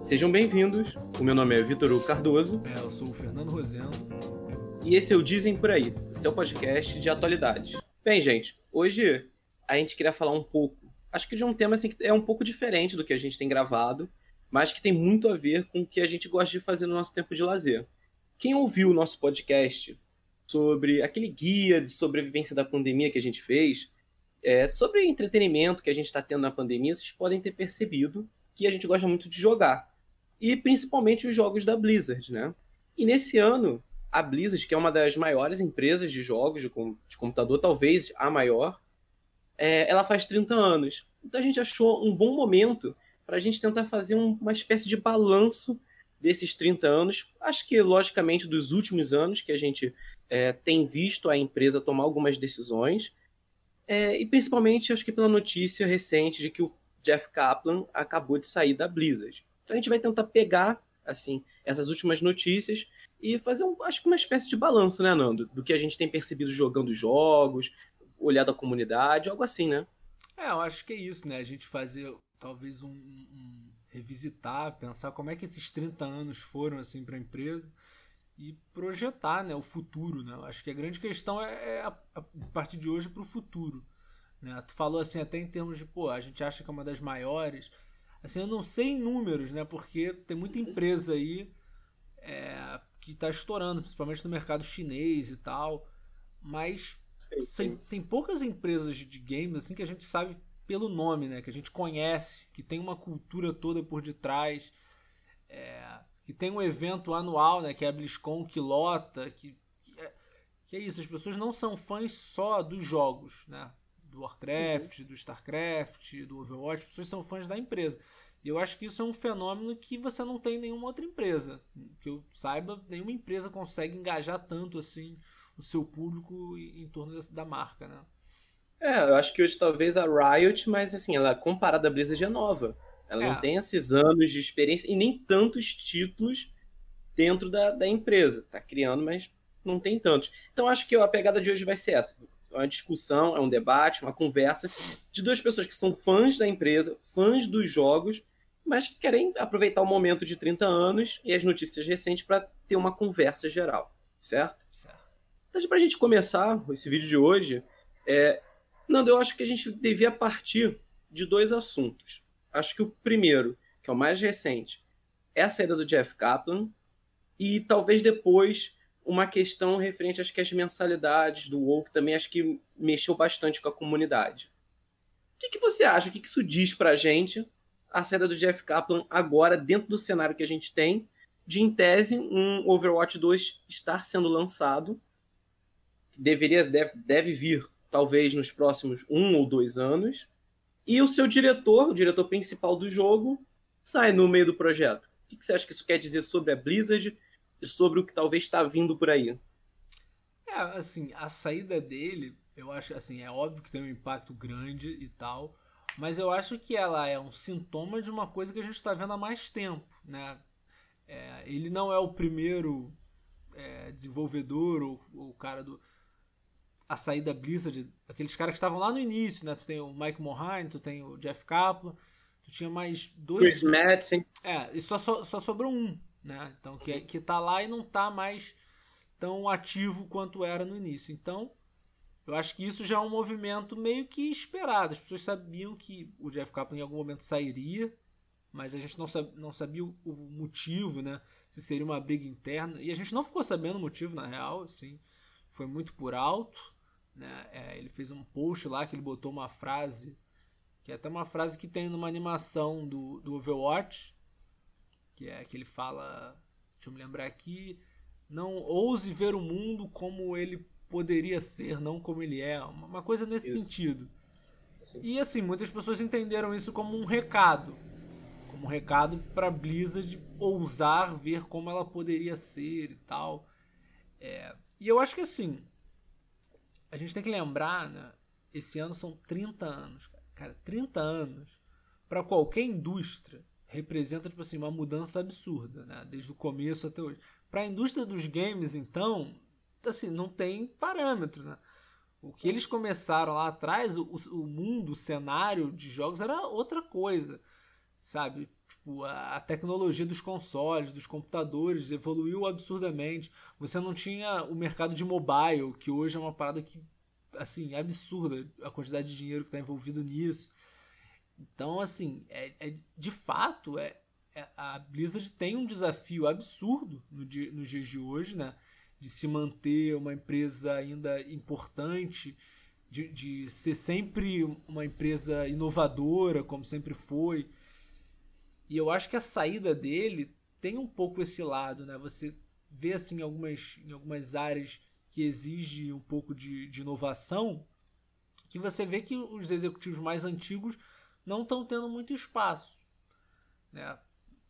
Sejam bem-vindos. O meu nome é Vitor Cardoso. É, eu sou o Fernando Rosendo. E esse é o Dizem Por Aí, o seu podcast de atualidades. Bem, gente, hoje a gente queria falar um pouco, acho que de um tema assim que é um pouco diferente do que a gente tem gravado, mas que tem muito a ver com o que a gente gosta de fazer no nosso tempo de lazer. Quem ouviu o nosso podcast sobre aquele guia de sobrevivência da pandemia que a gente fez, é, sobre entretenimento que a gente está tendo na pandemia, vocês podem ter percebido que a gente gosta muito de jogar. E principalmente os jogos da Blizzard, né? E nesse ano, a Blizzard, que é uma das maiores empresas de jogos de, de computador, talvez a maior, é, ela faz 30 anos. Então a gente achou um bom momento para a gente tentar fazer um, uma espécie de balanço desses 30 anos. Acho que, logicamente, dos últimos anos que a gente é, tem visto a empresa tomar algumas decisões. É, e principalmente, acho que pela notícia recente de que o Jeff Kaplan acabou de sair da Blizzard. Então a gente vai tentar pegar assim essas últimas notícias e fazer um, acho que uma espécie de balanço, né, Nando, do que a gente tem percebido jogando jogos, olhar da comunidade, algo assim, né? É, eu acho que é isso, né? A gente fazer talvez um, um revisitar, pensar como é que esses 30 anos foram assim para a empresa e projetar, né, o futuro, né? Acho que a grande questão é, é a, a partir de hoje para o futuro. Né? Tu falou assim até em termos de, pô, a gente acha que é uma das maiores. Assim, eu não sei em números, né? Porque tem muita empresa aí é, que está estourando, principalmente no mercado chinês e tal. Mas tem, tem poucas empresas de games assim que a gente sabe pelo nome, né? Que a gente conhece, que tem uma cultura toda por detrás, é, que tem um evento anual, né? Que é a BlizzCon, que lota, que, que, é, que é isso. As pessoas não são fãs só dos jogos, né? Do Warcraft, uhum. do Starcraft, do Overwatch. As pessoas são fãs da empresa. E eu acho que isso é um fenômeno que você não tem em nenhuma outra empresa. Que eu saiba, nenhuma empresa consegue engajar tanto assim o seu público em torno da marca, né? É, eu acho que hoje talvez a Riot, mas assim, ela comparada à Blizzard é nova. Ela é. não tem esses anos de experiência e nem tantos títulos dentro da, da empresa. Tá criando, mas não tem tantos. Então acho que a pegada de hoje vai ser essa. É uma discussão, é um debate, uma conversa de duas pessoas que são fãs da empresa, fãs dos jogos, mas que querem aproveitar o momento de 30 anos e as notícias recentes para ter uma conversa geral, certo? Certo. Então, para a gente começar esse vídeo de hoje, é, Nando, eu acho que a gente devia partir de dois assuntos. Acho que o primeiro, que é o mais recente, é a saída do Jeff Kaplan e talvez depois uma questão referente às, às mensalidades do WoW, que também acho que mexeu bastante com a comunidade. O que, que você acha? O que, que isso diz pra gente, a saída do Jeff Kaplan agora, dentro do cenário que a gente tem, de, em tese, um Overwatch 2 estar sendo lançado, deveria deve, deve vir talvez nos próximos um ou dois anos, e o seu diretor, o diretor principal do jogo, sai no meio do projeto. O que você acha que isso quer dizer sobre a Blizzard e sobre o que talvez está vindo por aí? É, assim, a saída dele, eu acho, assim, é óbvio que tem um impacto grande e tal, mas eu acho que ela é um sintoma de uma coisa que a gente está vendo há mais tempo, né? É, ele não é o primeiro é, desenvolvedor ou o cara do a saída Blizzard, aqueles caras que estavam lá no início, né? Tu tem o Mike Mohine, tu tem o Jeff Kaplan, tu tinha mais dois. Chris Madsen. É, e só, só, só sobrou um, né? Então, que, que tá lá e não tá mais tão ativo quanto era no início. Então, eu acho que isso já é um movimento meio que esperado. As pessoas sabiam que o Jeff Kaplan em algum momento sairia, mas a gente não, sabia, não sabia o, o motivo, né? Se seria uma briga interna. E a gente não ficou sabendo o motivo, na real, assim. Foi muito por alto. Né? É, ele fez um post lá que ele botou uma frase, que é até uma frase que tem numa animação do, do Overwatch, que é que ele fala, deixa eu me lembrar aqui, não ouse ver o mundo como ele poderia ser, não como ele é, uma coisa nesse isso. sentido. Sim. E assim, muitas pessoas entenderam isso como um recado, como um recado para Blizzard ousar ver como ela poderia ser e tal. É, e eu acho que assim, a gente tem que lembrar, né? Esse ano são 30 anos, cara. cara 30 anos para qualquer indústria representa tipo assim uma mudança absurda, né? Desde o começo até hoje. Para a indústria dos games, então, assim, não tem parâmetro, né? O que eles começaram lá atrás, o, o mundo, o cenário de jogos era outra coisa, sabe? Tipo, a, tecnologia dos consoles, dos computadores evoluiu absurdamente. Você não tinha o mercado de mobile, que hoje é uma parada que, assim, é absurda a quantidade de dinheiro que está envolvido nisso. Então, assim, é, é de fato, é, é, a Blizzard tem um desafio absurdo no nos dias de hoje, né? de se manter uma empresa ainda importante, de, de ser sempre uma empresa inovadora, como sempre foi. E eu acho que a saída dele tem um pouco esse lado, né? Você vê assim em algumas, em algumas áreas que exige um pouco de, de inovação, que você vê que os executivos mais antigos não estão tendo muito espaço. Né?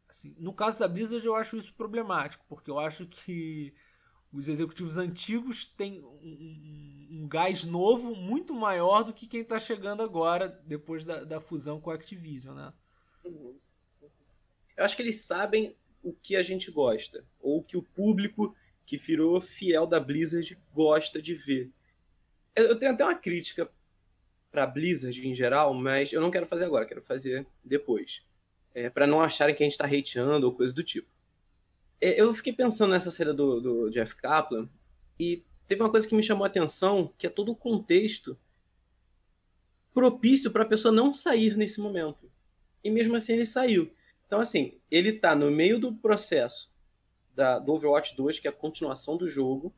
Assim, no caso da Blizzard eu acho isso problemático, porque eu acho que os executivos antigos têm um, um, um, gás novo muito maior do que quem está chegando agora, depois da, da, fusão com a Activision, né? Uhum. Eu acho que eles sabem o que a gente gosta, ou o que o público que virou fiel da Blizzard gosta de ver. Eu tenho até uma crítica para Blizzard em geral, mas eu não quero fazer agora, quero fazer depois. É, para não acharem que a gente está hateando ou coisa do tipo. É, eu fiquei pensando nessa série do, do Jeff Kaplan e teve uma coisa que me chamou a atenção, que é todo o contexto propício para a pessoa não sair nesse momento. E mesmo assim ele saiu. Então, assim, ele está no meio do processo da, do Overwatch 2, que é a continuação do jogo.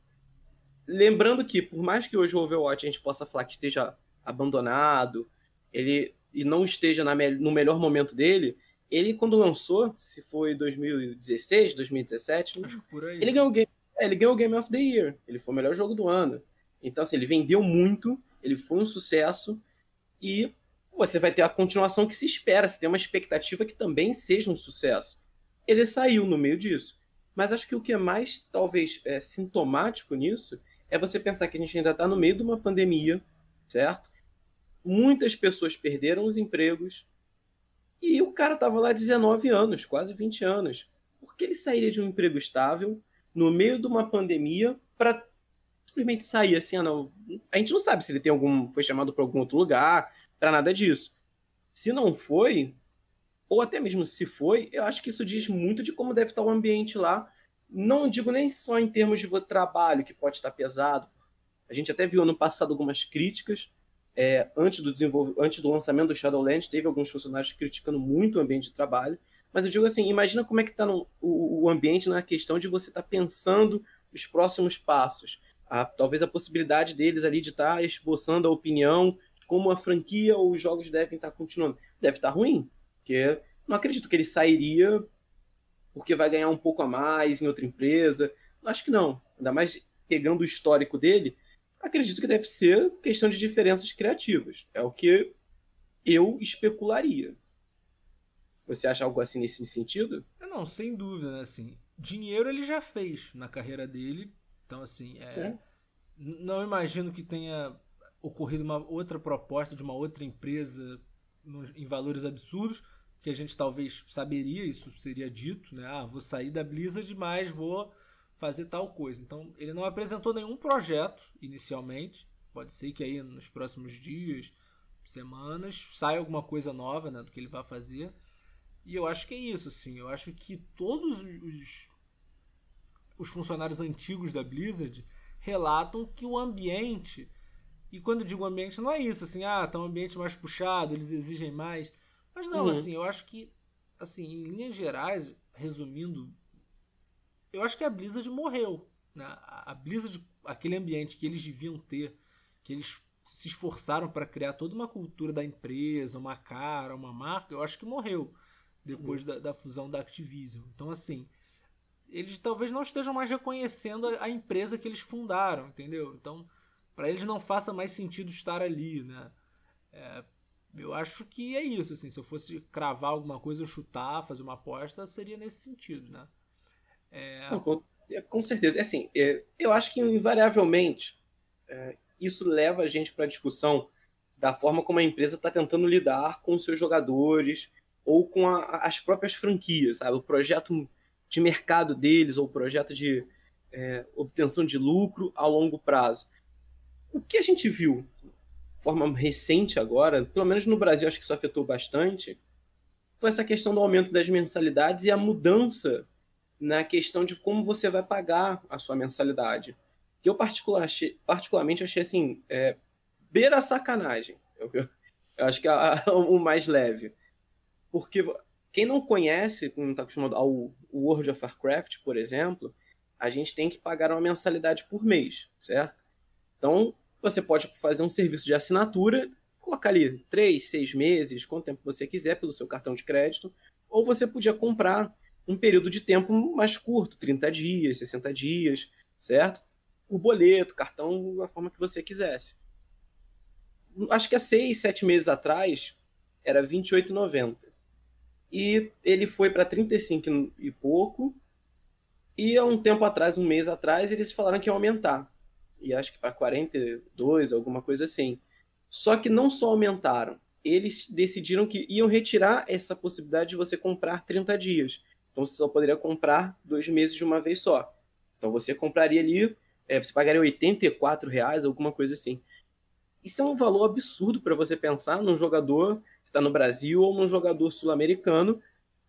Lembrando que, por mais que hoje o Overwatch a gente possa falar que esteja abandonado, ele e não esteja na, no melhor momento dele, ele, quando lançou, se foi 2016, 2017, Acho por aí. Ele, ganhou, game, é, ele ganhou o Game of the Year. Ele foi o melhor jogo do ano. Então, assim, ele vendeu muito, ele foi um sucesso e você vai ter a continuação que se espera, se tem uma expectativa que também seja um sucesso. Ele saiu no meio disso. Mas acho que o que é mais, talvez, é, sintomático nisso é você pensar que a gente ainda está no meio de uma pandemia, certo? Muitas pessoas perderam os empregos, e o cara tava lá 19 anos, quase 20 anos. Por que ele sairia de um emprego estável no meio de uma pandemia para simplesmente sair assim, ah, não. A gente não sabe se ele tem algum. foi chamado para algum outro lugar, para nada disso. Se não foi, ou até mesmo se foi, eu acho que isso diz muito de como deve estar o ambiente lá. Não digo nem só em termos de trabalho, que pode estar pesado. A gente até viu ano passado algumas críticas é, antes, do antes do lançamento do Shadowlands, teve alguns funcionários criticando muito o ambiente de trabalho. Mas eu digo assim, imagina como é que está o, o, ambiente na questão de você estar tá pensando os próximos passos. A, talvez a possibilidade deles ali de estar tá esboçando a opinião como a franquia ou os jogos devem estar tá continuando. Deve estar tá ruim, porque não acredito que ele sairia porque vai ganhar um pouco a mais em outra empresa. Acho que não. Ainda mais pegando o histórico dele, Acredito que deve ser questão de diferenças criativas. É o que eu especularia. Você acha algo assim nesse sentido? É, não, sem dúvida, né? Assim, dinheiro ele já fez na carreira dele. Então, assim, é, não imagino que tenha ocorrido uma outra proposta de uma outra empresa em valores absurdos, que a gente talvez saberia, isso seria dito, né? Ah, vou sair da Blizzard, mas vou fazer tal coisa. Então, ele não apresentou nenhum projeto inicialmente. Pode ser que aí nos próximos dias, semanas, saia alguma coisa nova né, do que ele vai fazer. E eu acho que é isso, assim. Eu acho que todos os, os funcionários antigos da Blizzard relatam que o ambiente. E quando eu digo ambiente, não é isso, assim, ah, tá um ambiente mais puxado, eles exigem mais. Mas não, uhum. assim, eu acho que, assim, em linhas gerais, resumindo eu acho que a Blizzard morreu. Né? A Blizzard, aquele ambiente que eles deviam ter, que eles se esforçaram para criar toda uma cultura da empresa, uma cara, uma marca, eu acho que morreu depois uhum. da, da, fusão da Activision. Então, assim, eles talvez não estejam mais reconhecendo a, a empresa que eles fundaram, entendeu? Então, para eles não faça mais sentido estar ali, né? É, eu acho que é isso, assim, se eu fosse cravar alguma coisa chutar, fazer uma aposta, seria nesse sentido, né? É... Com, é, certeza. É assim, é, eu acho que invariavelmente isso leva a gente para a discussão da forma como a empresa está tentando lidar com seus jogadores ou com a, as próprias franquias, sabe? O projeto de mercado deles ou o projeto de obtenção de lucro a longo prazo. O que a gente viu de forma recente agora, pelo menos no Brasil acho que isso afetou bastante, foi essa questão do aumento das mensalidades e a mudança na questão de como você vai pagar a sua mensalidade. Que eu particular, particularmente achei assim, é, beira sacanagem. Eu, eu, acho que é o mais leve. Porque quem não conhece, não está acostumado ao World of Warcraft, por exemplo, a gente tem que pagar uma mensalidade por mês, certo? Então, você pode fazer um serviço de assinatura, colocar ali três, seis meses, quanto tempo você quiser pelo seu cartão de crédito, ou você podia comprar um período de tempo mais curto, 30 dias, 60 dias, certo? O boleto, cartão, da forma que você quisesse. Acho que há seis, sete meses atrás era R$ 28,90. E ele foi para 35 e pouco. E há um tempo atrás, um mês atrás, eles falaram que ia aumentar. E acho que para 42, alguma coisa assim. Só que não só aumentaram, eles decidiram que iam retirar essa possibilidade de você comprar 30 dias. Então você só poderia comprar dois meses de uma vez só. Então você compraria ali, é, você pagaria 84 reais, alguma coisa assim. Isso é um valor absurdo para você pensar num jogador que está no Brasil ou num jogador sul-americano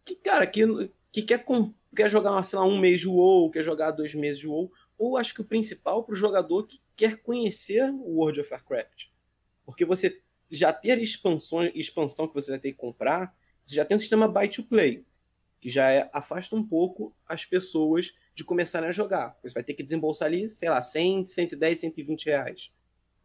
que, cara, que, que quer, quer jogar, sei lá, um mês de WoW, quer jogar dois meses de WoW. Ou acho que o principal para o jogador que quer conhecer o World of Warcraft. Porque você já ter expansão, expansão que você vai ter que comprar, você já tem um sistema buy to play que já é, afasta um pouco as pessoas de começarem a jogar. Você vai ter que desembolsar ali, sei lá, 100, 110, 120 reais.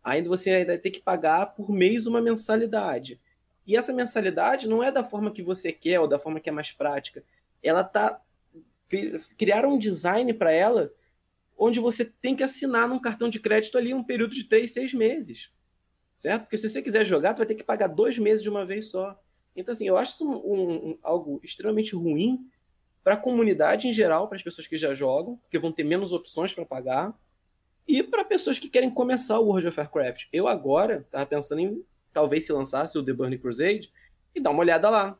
Ainda você ainda vai ter que pagar por mês uma mensalidade. E essa mensalidade não é da forma que você quer ou da forma que é mais prática. Ela tá criaram um design para ela onde você tem que assinar num cartão de crédito ali um período de 3, 6 meses. Certo? Porque se você quiser jogar, tu vai ter que pagar dois meses de uma vez só. Então, assim, eu acho isso um, um, algo extremamente ruim para a comunidade em geral, para as pessoas que já jogam, porque vão ter menos opções para pagar, e para pessoas que querem começar o World of Warcraft. Eu agora estava pensando em talvez se lançasse o The Burning Crusade e dar uma olhada lá.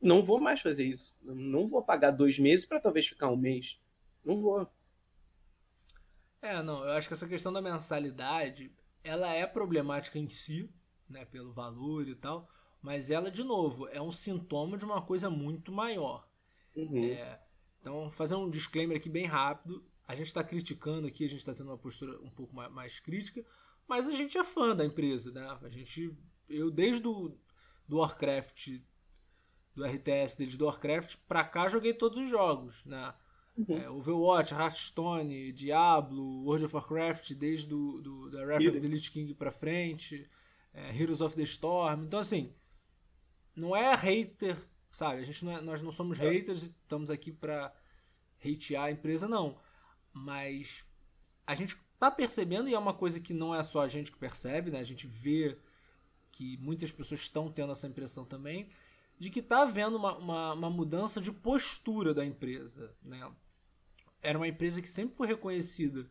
Não vou mais fazer isso. Não vou pagar dois meses para talvez ficar um mês. Não vou. É, não, eu acho que essa questão da mensalidade, ela é problemática em si, né, pelo valor e tal, mas ela, de novo, é um sintoma de uma coisa muito maior. Uhum. É, então, fazer um disclaimer aqui bem rápido. A gente está criticando aqui, a gente está tendo uma postura um pouco mais, mais, crítica, mas a gente é fã da empresa, né? A gente, eu desde do, do Warcraft, do RTS, desde do Warcraft pra cá, joguei todos os jogos, né? Uhum. É, Overwatch, Hearthstone, Diablo, World of Warcraft, desde do, do da Wrath of the Lich King pra frente, é, Heroes of the Storm. Então, assim, não é hater, sabe? A gente não é, nós não somos haters e estamos aqui para hatear a empresa, não. Mas a gente tá percebendo, e é uma coisa que não é só a gente que percebe, né? A gente vê que muitas pessoas estão tendo essa impressão também, de que tá havendo uma, uma, uma mudança de postura da empresa, né? Era uma empresa que sempre foi reconhecida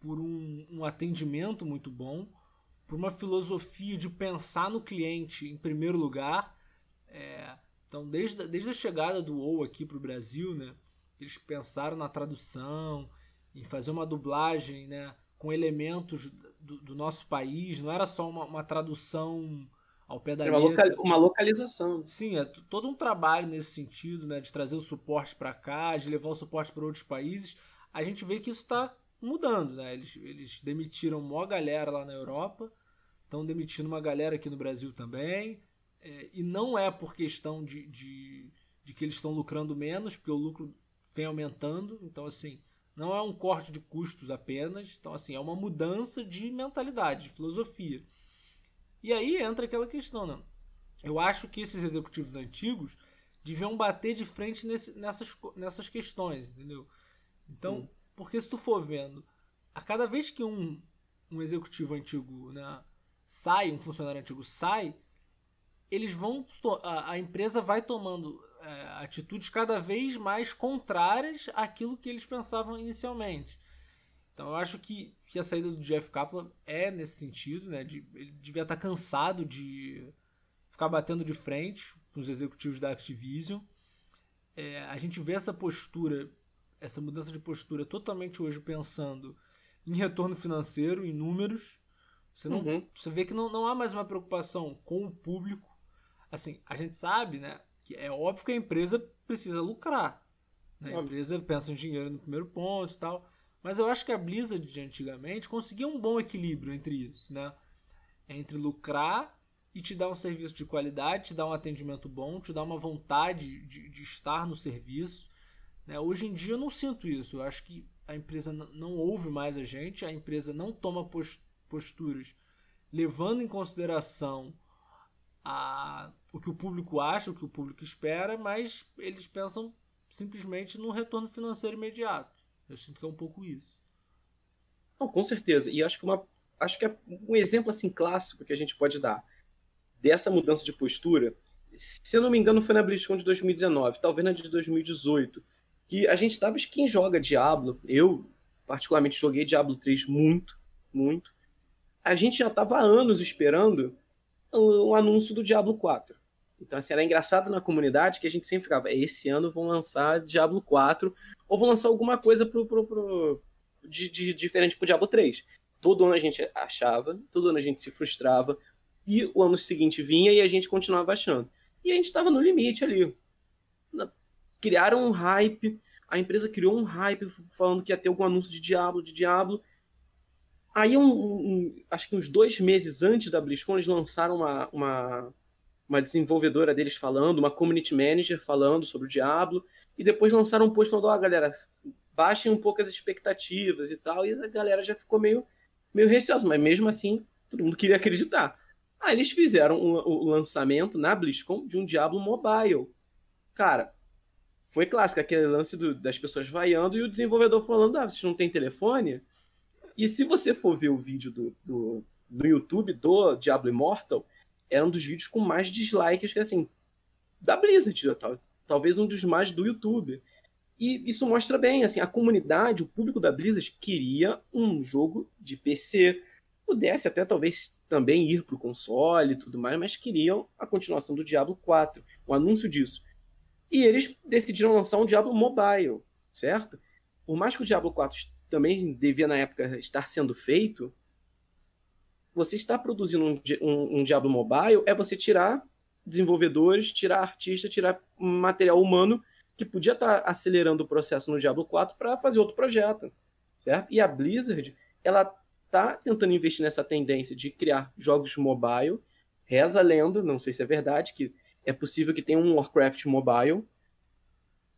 por um, um atendimento muito bom, por uma filosofia de pensar no cliente em primeiro lugar. É, então, desde, desde a chegada do WoW aqui para o Brasil, né, eles pensaram na tradução, em fazer uma dublagem né, com elementos do, do nosso país, não era só uma, uma tradução ao pé da uma, local, uma localização. Sim, é todo um trabalho nesse sentido, né, de trazer o suporte para cá, de levar o suporte para outros países. A gente vê que isso está mudando, né? Eles, eles demitiram uma galera lá na Europa, estão demitindo uma galera aqui no Brasil também. É, e não é por questão de, de, de que eles estão lucrando menos, porque o lucro vem aumentando. Então, assim, não é um corte de custos apenas. Então, assim, é uma mudança de mentalidade, de filosofia. E aí entra aquela questão, né? Eu acho que esses executivos antigos deviam bater de frente nesse, nessas, nessas questões, entendeu? Então, hum. porque se tu for vendo, a cada vez que um, um executivo antigo né, sai, um funcionário antigo sai, eles vão. A, a empresa vai tomando é, atitudes cada vez mais contrárias àquilo que eles pensavam inicialmente. Então eu acho que, que a saída do Jeff Kaplan é nesse sentido, né? De, ele devia estar cansado de ficar batendo de frente com os executivos da Activision. É, a gente vê essa postura essa mudança de postura totalmente hoje pensando em retorno financeiro, em números. Você, não, uhum. você vê que não, não há mais uma preocupação com o público. Assim, a gente sabe, né? Que é óbvio que a empresa precisa lucrar. Né? A empresa pensa em dinheiro no primeiro ponto e tal. Mas eu acho que a Blizzard de antigamente conseguia um bom equilíbrio entre isso, né? Entre lucrar e te dar um serviço de qualidade, te dar um atendimento bom, te dar uma vontade de, de estar no serviço. Né? Hoje em dia eu não sinto isso. Eu acho que a empresa não ouve mais a gente, a empresa não toma posturas levando em consideração a, o que o público acha, o que o público espera, mas eles pensam simplesmente no retorno financeiro imediato. Eu sinto que é um pouco isso. Não, com certeza. E acho que, uma, acho que é um exemplo assim clássico que a gente pode dar dessa mudança de postura, se eu não me engano, foi na BlizzCon de 2019, talvez na de 2018, que a gente estava, quem joga Diablo, eu particularmente joguei Diablo 3 muito, muito, a gente já estava há anos esperando um anúncio do Diablo 4. Então, assim, era engraçado na comunidade que a gente sempre ficava, esse ano vão lançar Diablo 4, ou vão lançar alguma coisa pro, pro, pro de, de, diferente pro Diablo 3. Todo ano a gente achava, todo ano a gente se frustrava, e o ano seguinte vinha e a gente continuava achando. E a gente estava no limite ali. Criaram um hype, a empresa criou um hype falando que ia ter algum anúncio de Diablo, de Diablo. Aí, um, um, acho que uns dois meses antes da BlizzCon, eles lançaram uma, uma, uma desenvolvedora deles falando, uma community manager falando sobre o Diablo, e depois lançaram um post falando, ó, oh, galera, baixem um pouco as expectativas e tal, e a galera já ficou meio, meio receosa, mas mesmo assim, todo mundo queria acreditar. Aí eles fizeram o, o lançamento na BlizzCon de um Diablo Mobile. Cara, foi clássico aquele lance do, das pessoas vaiando e o desenvolvedor falando, ah, vocês não têm telefone? E se você for ver o vídeo do, do, do YouTube do Diablo Immortal, era um dos vídeos com mais dislikes que, assim, da Blizzard, tal, talvez um dos mais do YouTube. E isso mostra bem, assim, a comunidade, o público da Blizzard queria um jogo de PC. Pudesse até talvez também ir para o console e tudo mais, mas queriam a continuação do Diablo 4, o anúncio disso. E eles decidiram lançar um Diablo Mobile, certo? Por mais que o Diablo 4 também devia na época estar sendo feito, você está produzindo um, um, um Diablo Mobile é você tirar desenvolvedores, tirar artista, tirar material humano que podia estar acelerando o processo no Diablo 4 para fazer outro projeto, certo? E a Blizzard, ela tá tentando investir nessa tendência de criar jogos mobile. Reza a lenda, não sei se é verdade, que é possível que tenha um Warcraft mobile.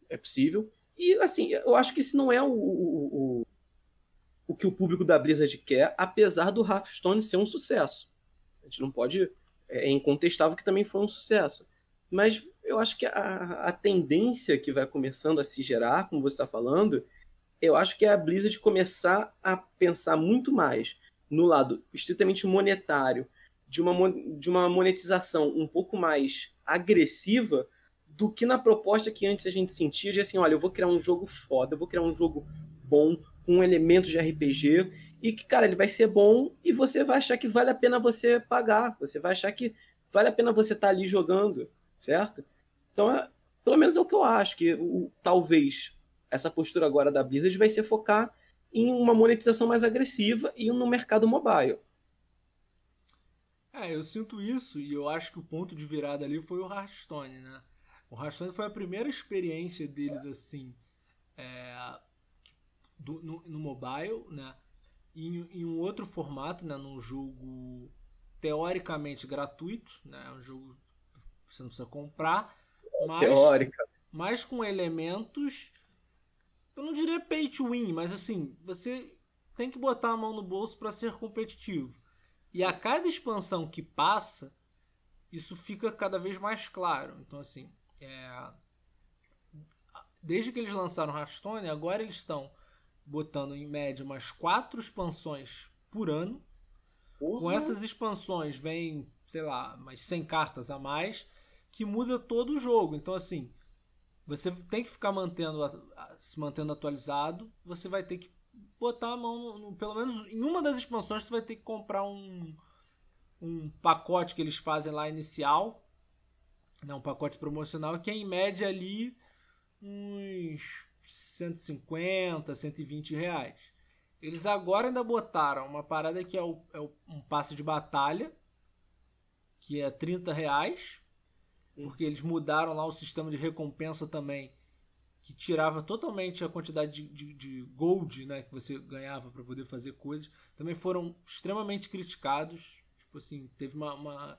É possível. E assim, eu acho que esse não é o, o, o o que o público da Blizzard quer, apesar do Hearthstone ser um sucesso. A gente não pode. É, incontestável que também foi um sucesso. Mas eu acho que a, a tendência que vai começando a se gerar, como você está falando, eu acho que é a Blizzard começar a pensar muito mais no lado estritamente monetário, de uma, de uma monetização um pouco mais agressiva do que na proposta que antes a gente sentia de assim, olha, eu vou criar um jogo foda, eu vou criar um jogo bom, com elementos de RPG e que, cara, ele vai ser bom e você vai achar que vale a pena você pagar, você vai achar que vale a pena você estar tá ali jogando, certo? Então, é, pelo menos é o que eu acho, que o, talvez essa postura agora da Blizzard vai ser focar em uma monetização mais agressiva e no mercado mobile. É, eu sinto isso e eu acho que o ponto de virada ali foi o Hearthstone, né? O Hearthstone foi a primeira experiência deles assim, é, do, no, no, mobile, né? Em, em, um outro formato, né? Num jogo teoricamente gratuito, né? Um jogo que você não precisa comprar, mas, Teórica. mas com elementos, eu não diria pay to win, mas assim, você tem que botar a mão no bolso para ser competitivo. E a cada expansão que passa, isso fica cada vez mais claro. Então, assim, é... desde que eles lançaram Hearthstone, agora eles estão botando em média umas quatro expansões por ano. Uhum. Com essas expansões vem, sei lá, umas 100 cartas a mais, que muda todo o jogo. Então, assim, você tem que ficar mantendo, se mantendo atualizado. Você vai ter que botar a mão, no, no, pelo menos em uma das expansões, você vai ter que comprar um, um pacote que eles fazem lá inicial, né, um pacote promocional, que é em média ali uns 150, 120 reais. Eles agora ainda botaram uma parada que é, o, é um passe de batalha, que é 30 reais, porque eles mudaram lá o sistema de recompensa também, que tirava totalmente a quantidade de, de, de gold né, que você ganhava para poder fazer coisas. Também foram extremamente criticados. Tipo assim, teve uma, uma,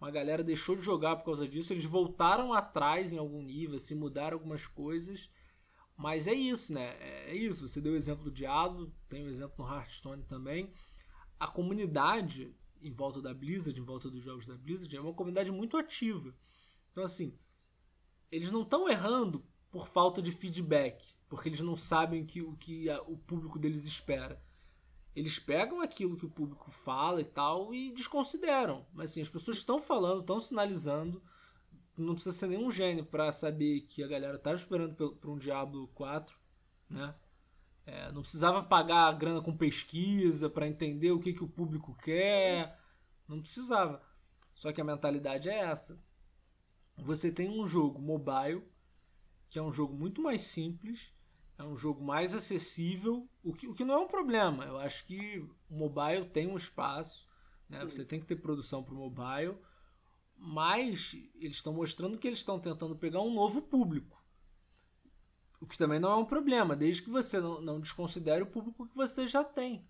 uma galera deixou de jogar por causa disso. Eles voltaram atrás em algum nível, assim, mudaram algumas coisas. Mas é isso, né? É, é isso. Você deu o exemplo do Diablo, tem o exemplo no Hearthstone também. A comunidade em volta da Blizzard, em volta dos jogos da Blizzard, é uma comunidade muito ativa. Então, assim, eles não estão errando por falta de feedback, porque eles não sabem que, o que a, o público deles espera. Eles pegam aquilo que o público fala e tal e desconsideram. Mas assim, as pessoas estão falando, estão sinalizando. Não precisa ser nenhum gênio para saber que a galera estava esperando por um Diablo 4, né? É, não precisava pagar a grana com pesquisa para entender o que, que o público quer. Não precisava. Só que a mentalidade é essa. Você tem um jogo mobile, que é um jogo muito mais simples, é um jogo mais acessível, o que, o que não é um problema. Eu acho que o mobile tem um espaço, né? você tem que ter produção para o mobile, mas eles estão mostrando que eles estão tentando pegar um novo público. O que também não é um problema, desde que você não, não desconsidere o público que você já tem.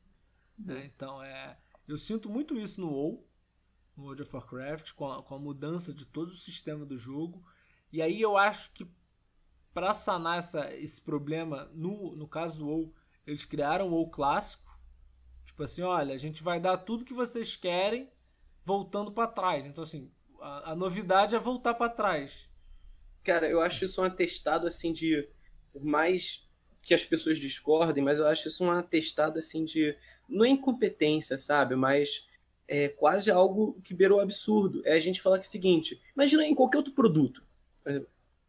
Né? Uhum. Então, é, eu sinto muito isso no WoW, no World of Warcraft, com a, com a mudança de todo o sistema do jogo. E aí eu acho que para sanar essa, esse problema, no, no caso do WoW, eles criaram o WoW clássico. Tipo assim, olha, a gente vai dar tudo que vocês querem voltando para trás. Então, assim, a, a novidade é voltar para trás. Cara, eu acho isso um atestado, assim, de mais que as pessoas discordem, mas eu acho isso um atestado assim de não é incompetência, sabe? Mas é quase algo que beirou absurdo. É a gente falar que é o seguinte: imagina em qualquer outro produto,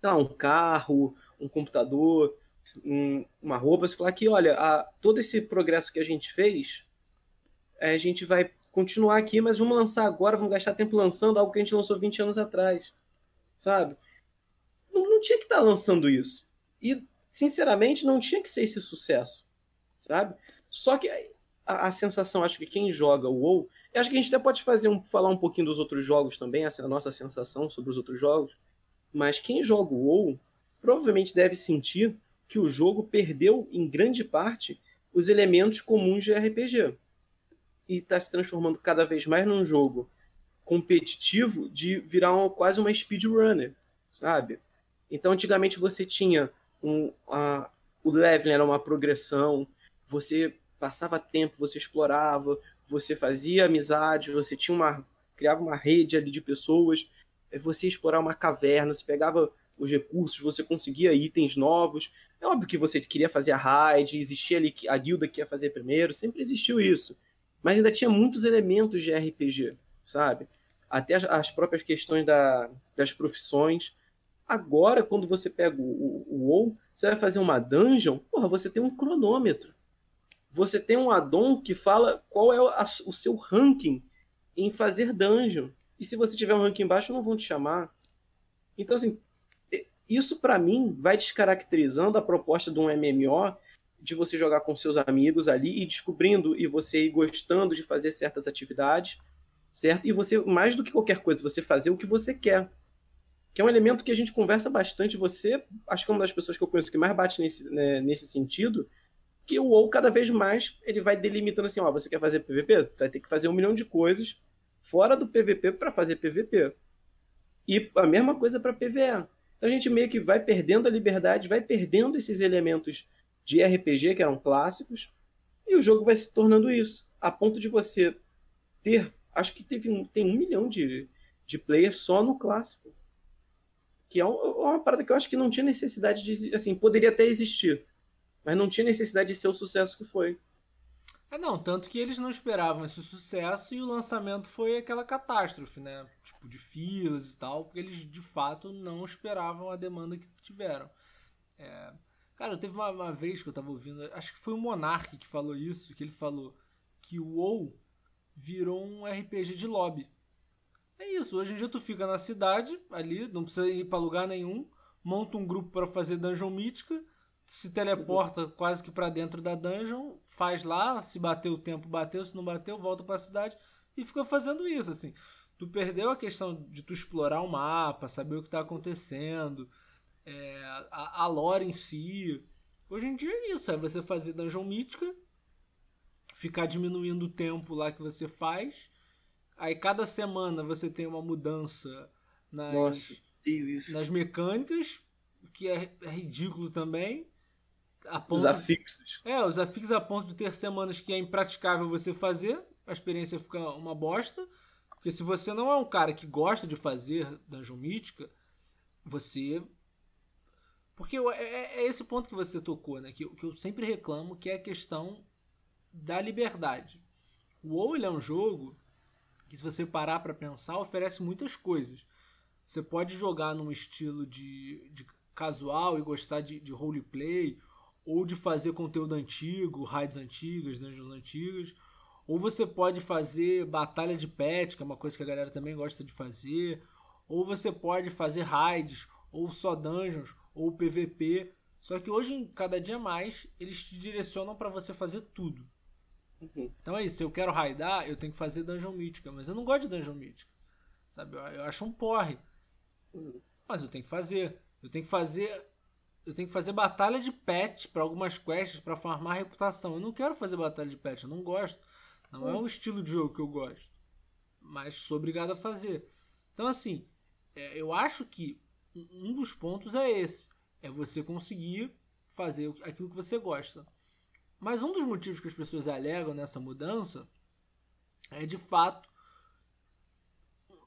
lá, um carro, um computador, um, uma roupa, você falar que, olha, a, todo esse progresso que a gente fez, a gente vai continuar aqui, mas vamos lançar agora, vamos gastar tempo lançando algo que a gente lançou 20 anos atrás, sabe? Não, não tinha que estar tá lançando isso. E, sinceramente, não tinha que ser esse sucesso, sabe? Só que a, a sensação, acho que quem joga o WoW, acho que a gente até pode fazer um, falar um pouquinho dos outros jogos também, essa é a nossa sensação sobre os outros jogos, mas quem joga o WoW provavelmente deve sentir que o jogo perdeu, em grande parte, os elementos comuns de RPG. E está se transformando cada vez mais num jogo competitivo de virar uma, quase uma speedrunner, sabe? Então, antigamente você tinha um, a, o leveling era uma progressão, você passava tempo, você explorava, você fazia amizade, você tinha uma criava uma rede ali de pessoas, é você explorar uma caverna, você pegava os recursos, você conseguia itens novos. É óbvio que você queria fazer a raid, existia ali a guilda que ia fazer primeiro, sempre existiu isso. Mas ainda tinha muitos elementos de RPG, sabe? Até as, as próprias questões da, das profissões. Agora, quando você pega o, o, WoW, você vai fazer uma dungeon, porra, você tem um cronômetro. Você tem um addon que fala qual é a, o seu ranking em fazer dungeon. E se você tiver um ranking baixo, não vão te chamar. Então, assim, isso para mim vai descaracterizando a proposta de um MMO de você jogar com seus amigos ali e descobrindo e você ir gostando de fazer certas atividades, certo? E você, mais do que qualquer coisa, você fazer o que você quer que é um elemento que a gente conversa bastante. Você, acho que é uma das pessoas que eu conheço que mais bate nesse, né, nesse sentido, que o WoW cada vez mais ele vai delimitando assim, ó, você quer fazer PVP? Vai ter que fazer um milhão de coisas fora do PVP para fazer PVP. E a mesma coisa para PVE. Então a gente meio que vai perdendo a liberdade, vai perdendo esses elementos de RPG que eram clássicos, e o jogo vai se tornando isso, a ponto de você ter, acho que teve um, tem um milhão de, de players só no clássico que é uma parada que eu acho que não tinha necessidade de. Assim, poderia até existir, mas não tinha necessidade de ser o sucesso que foi. É, não, tanto que eles não esperavam esse sucesso e o lançamento foi aquela catástrofe, né? Tipo, de filas e tal, porque eles de fato não esperavam a demanda que tiveram. É... Cara, teve uma, uma, vez que eu tava ouvindo, acho que foi o Monark que falou isso, que ele falou que o WoW virou um RPG de lobby. É isso, hoje em dia tu fica na cidade, ali, não precisa ir para lugar nenhum, monta um grupo para fazer dungeon mítica, se teleporta quase que para dentro da dungeon, faz lá, se bateu o tempo, bateu, se não bateu, volta para a cidade e fica fazendo isso, assim. Tu perdeu a questão de tu explorar o mapa, saber o que está acontecendo, é, a, a lore em si. Hoje em dia é isso, é você fazer dungeon mítica, ficar diminuindo o tempo lá que você faz. Aí cada semana você tem uma mudança nas, Nossa, nas mecânicas, que é, é ridículo também. Os afixos. É, os afixos a ponto de ter semanas que é impraticável você fazer, a experiência fica uma bosta. Porque se você não é um cara que gosta de fazer dungeon mítica, você. Porque é, é, é esse ponto que você tocou, né? Que, que eu sempre reclamo, que é a questão da liberdade. O WoW é um jogo que, se você parar para pensar, oferece muitas coisas. Você pode jogar num estilo de, de casual e gostar de, de roleplay, ou de fazer conteúdo antigo, raids antigas, dungeons antigas, ou você pode fazer batalha de pet, que é uma coisa que a galera também gosta de fazer, ou você pode fazer raids, ou só dungeons, ou PVP. Só que hoje, cada dia mais, eles te direcionam para você fazer tudo. Uhum. Então é isso, se eu quero raidar, eu tenho que fazer dungeon mítica, mas eu não gosto de dungeon mítica. Sabe? Eu, eu acho um porre. Uhum. Mas eu tenho que fazer. Eu tenho que fazer eu tenho que fazer batalha de pet para algumas quests para farmar reputação. Eu não quero fazer batalha de pet, eu não gosto. Não é um estilo de jogo que eu gosto. Mas sou obrigado a fazer. Então, assim, é, eu acho que um dos pontos é esse: é você conseguir fazer aquilo que você gosta. Mas um dos motivos que as pessoas alegam nessa mudança é de fato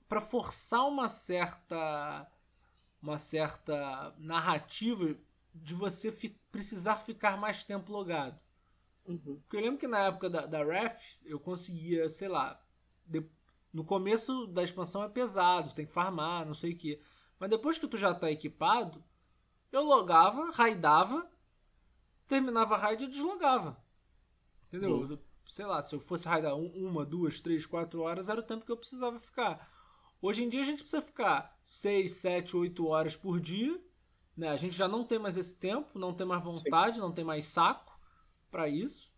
para forçar uma certa uma certa narrativa de você fi precisar ficar mais tempo logado. Uhum. Porque eu lembro que na época da, da Ref eu conseguia, sei lá, de, no começo da expansão é pesado, tem que farmar, não sei o que. Mas depois que tu já tá equipado, eu logava, raidava, terminava a raid e deslogava. Entendeu? Sei lá, se eu fosse raidar um, uma, duas, três, quatro horas, era o tempo que eu precisava ficar. Hoje em dia a gente precisa ficar 6, 7, 8 horas por dia. Né? A gente já não tem mais esse tempo, não tem mais vontade, Sim. não tem mais saco para isso.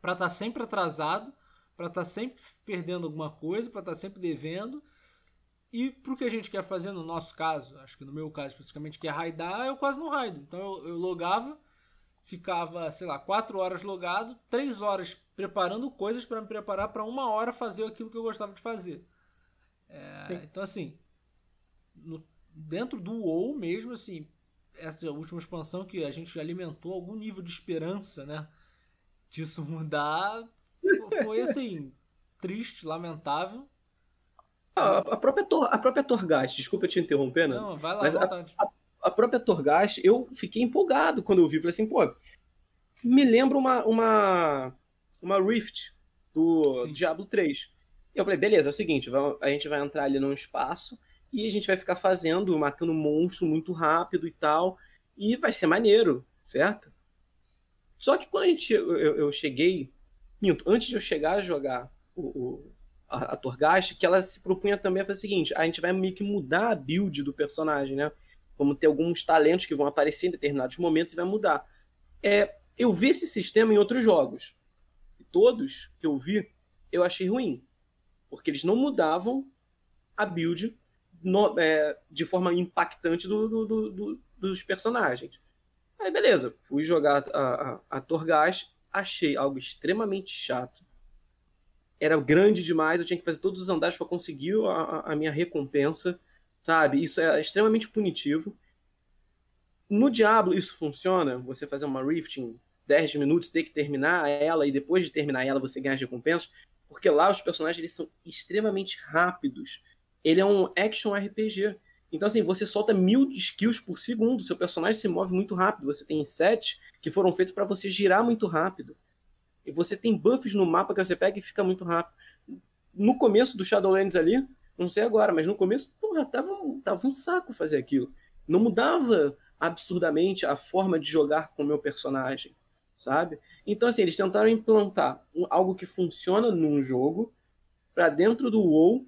Para estar tá sempre atrasado, para estar tá sempre perdendo alguma coisa, para estar tá sempre devendo. E pro que a gente quer fazer, no nosso caso, acho que no meu caso especificamente, que é raidar, eu quase não raido. Então eu, eu logava, ficava, sei lá, 4 horas logado, 3 horas preparando coisas para me preparar para uma hora fazer aquilo que eu gostava de fazer. É, então, assim, no, dentro do WoW mesmo, assim, essa última expansão que a gente alimentou algum nível de esperança, né? Disso mudar, foi assim, triste, lamentável. Ah, a, própria Tor, a própria Torghast, desculpa te interromper, né? Não, vai lá, mas a, a, a, própria Torghast, eu fiquei empolgado quando eu vi. Falei assim, pô, me lembra uma, uma, uma Rift do Sim. Diablo 3. E eu falei, beleza, é o seguinte, a gente vai entrar ali num espaço e a gente vai ficar fazendo, matando monstro muito rápido e tal, e vai ser maneiro, certo? Só que quando a gente, eu, eu cheguei, minto, antes de eu chegar a jogar o a, a Torghast, que ela se propunha também a fazer o seguinte, a gente vai meio que mudar a build do personagem, né? Vamos ter alguns talentos que vão aparecer em determinados momentos e vai mudar. É, eu vi esse sistema em outros jogos. E todos que eu vi, eu achei ruim. Porque eles não mudavam a build no, é, de forma impactante do, do, do, dos personagens. Aí beleza, fui jogar a, a, a Torghast, achei algo extremamente chato. Era grande demais, eu tinha que fazer todos os andares para conseguir a, a minha recompensa, sabe? Isso é extremamente punitivo. No Diablo isso funciona, você fazer uma rift em 10 minutos, ter que terminar ela e depois de terminar ela você ganha as recompensas, porque lá os personagens eles são extremamente rápidos ele é um action RPG. Então, assim, você solta mil skills por segundo, seu personagem se move muito rápido. Você tem sete que foram feitos para você girar muito rápido. E você tem buffs no mapa que você pega e fica muito rápido. No começo do Shadowlands ali, não sei agora, mas no começo, porra, tava, tava um saco fazer aquilo. Não mudava absurdamente a forma de jogar com o meu personagem, sabe? Então, assim, eles tentaram implantar algo que funciona num jogo para dentro do WoW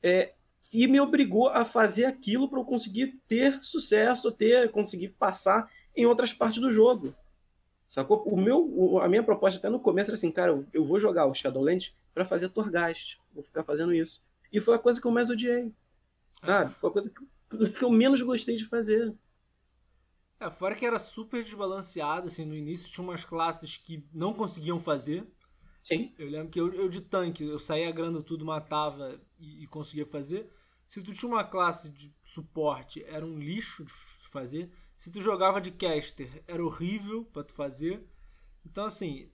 é, e me obrigou a fazer aquilo para eu conseguir ter sucesso, ter conseguir passar em outras partes do jogo. Sacou? O meu, a minha proposta até no começo era assim, cara, eu vou jogar o Shadowlands para fazer Torghast. Vou ficar fazendo isso. E foi a coisa que eu mais odiei. Sabe? Foi a coisa que, que eu menos gostei de fazer. É, fora que era super desbalanceado, assim, no início tinha umas classes que não conseguiam fazer. Sim. Eu lembro que eu, eu de tanque, eu saía grando tudo, matava e, e, conseguia fazer. Se tu tinha uma classe de suporte, era um lixo de fazer. Se tu jogava de caster, era horrível para tu fazer. Então, assim,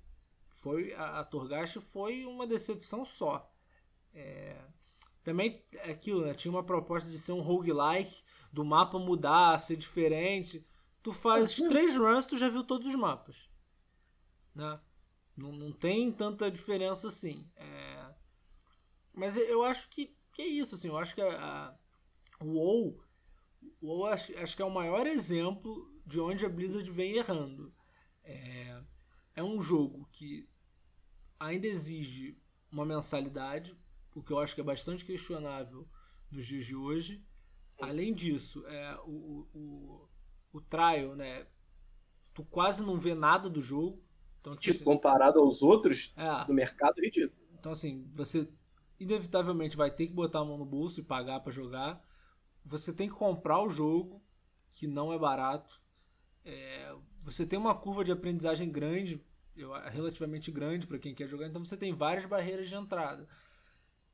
foi a, a Torghast foi uma decepção só. É, também é aquilo, né? Tinha uma proposta de ser um roguelike, do mapa mudar, ser diferente. Tu faz uhum. três runs, tu já viu todos os mapas. Né? Não, não tem tanta diferença assim. É... Mas eu acho que, que é isso, assim. Eu acho que a, a, o WoW, o WoW acho, acho que é o maior exemplo de onde a Blizzard vem errando. É, é um jogo que ainda exige uma mensalidade, o que eu acho que é bastante questionável nos dias de hoje. Além disso, é, o, o, o trial, né? Tu quase não vê nada do jogo. Então, tipo, assim, comparado aos outros é, do mercado, é ridículo. Então, assim, você inevitavelmente vai ter que botar a mão no bolso e pagar para jogar. Você tem que comprar o jogo, que não é barato. É, você tem uma curva de aprendizagem grande, relativamente grande para quem quer jogar, então você tem várias barreiras de entrada.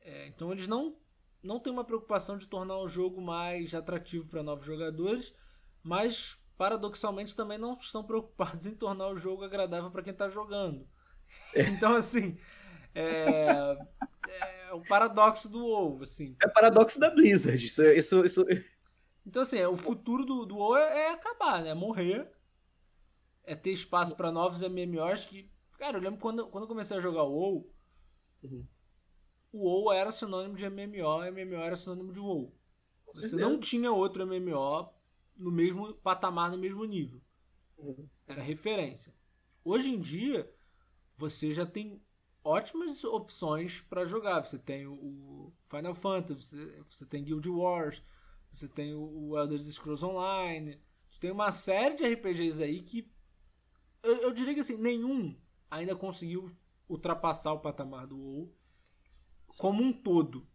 É, então eles não, não têm uma preocupação de tornar o jogo mais atrativo para novos jogadores, mas paradoxalmente também não estão preocupados em tornar o jogo agradável para quem está jogando. É. Então, assim, é, é um paradoxo do WoW, assim. É paradoxo da Blizzard. Isso, isso, isso... Então, assim, é, o futuro do, do WoW é, é acabar, né? Morrer. É ter espaço para novos MMOs que... Cara, eu lembro quando, quando eu comecei a jogar WoW, uhum o WoW era sinônimo de MMO, MMO era sinônimo de WoW. Você não tinha outro MMO no mesmo patamar, no mesmo nível. Uhum. Era referência. Hoje em dia, você já tem ótimas opções para jogar. Você tem o Final Fantasy, você tem Guild Wars, você tem o Elder Scrolls Online, você tem uma série de RPGs aí que eu, eu diria que assim, nenhum ainda conseguiu ultrapassar o patamar do WoW como um todo.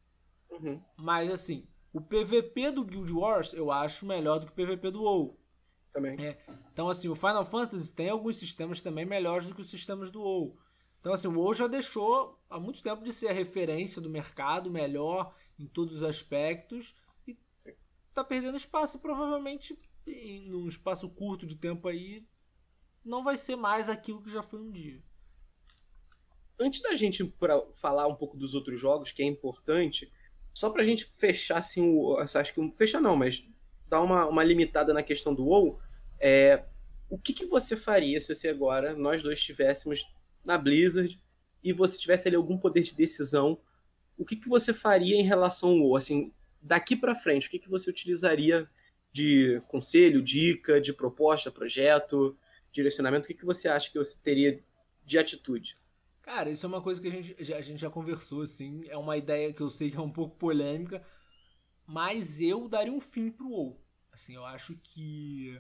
Uhum. Mas assim, o PVP do Guild Wars eu acho melhor do que o PVP do WoW. Também. É. Então assim, o Final Fantasy tem alguns sistemas também melhores do que os sistemas do WoW. Então assim, o WoW já deixou há muito tempo de ser a referência do mercado, melhor em todos os aspectos e Sim. tá perdendo espaço e provavelmente em num espaço curto de tempo aí não vai ser mais aquilo que já foi um dia antes da gente pra falar um pouco dos outros jogos, que é importante, só pra gente fechar assim o. Acho que fechar não, mas dar uma, uma limitada na questão do WoW, é, o que, que você faria se você agora, nós dois estivéssemos na Blizzard e você tivesse ali algum poder de decisão? O que, que você faria em relação ao? Assim, daqui para frente, o que, que você utilizaria de conselho, dica, de proposta, projeto, direcionamento? O que, que você acha que você teria de atitude? Cara, isso é uma coisa que a gente, a gente já conversou, assim. É uma ideia que eu sei que é um pouco polêmica. Mas eu daria um fim pro WoW. Assim, eu acho que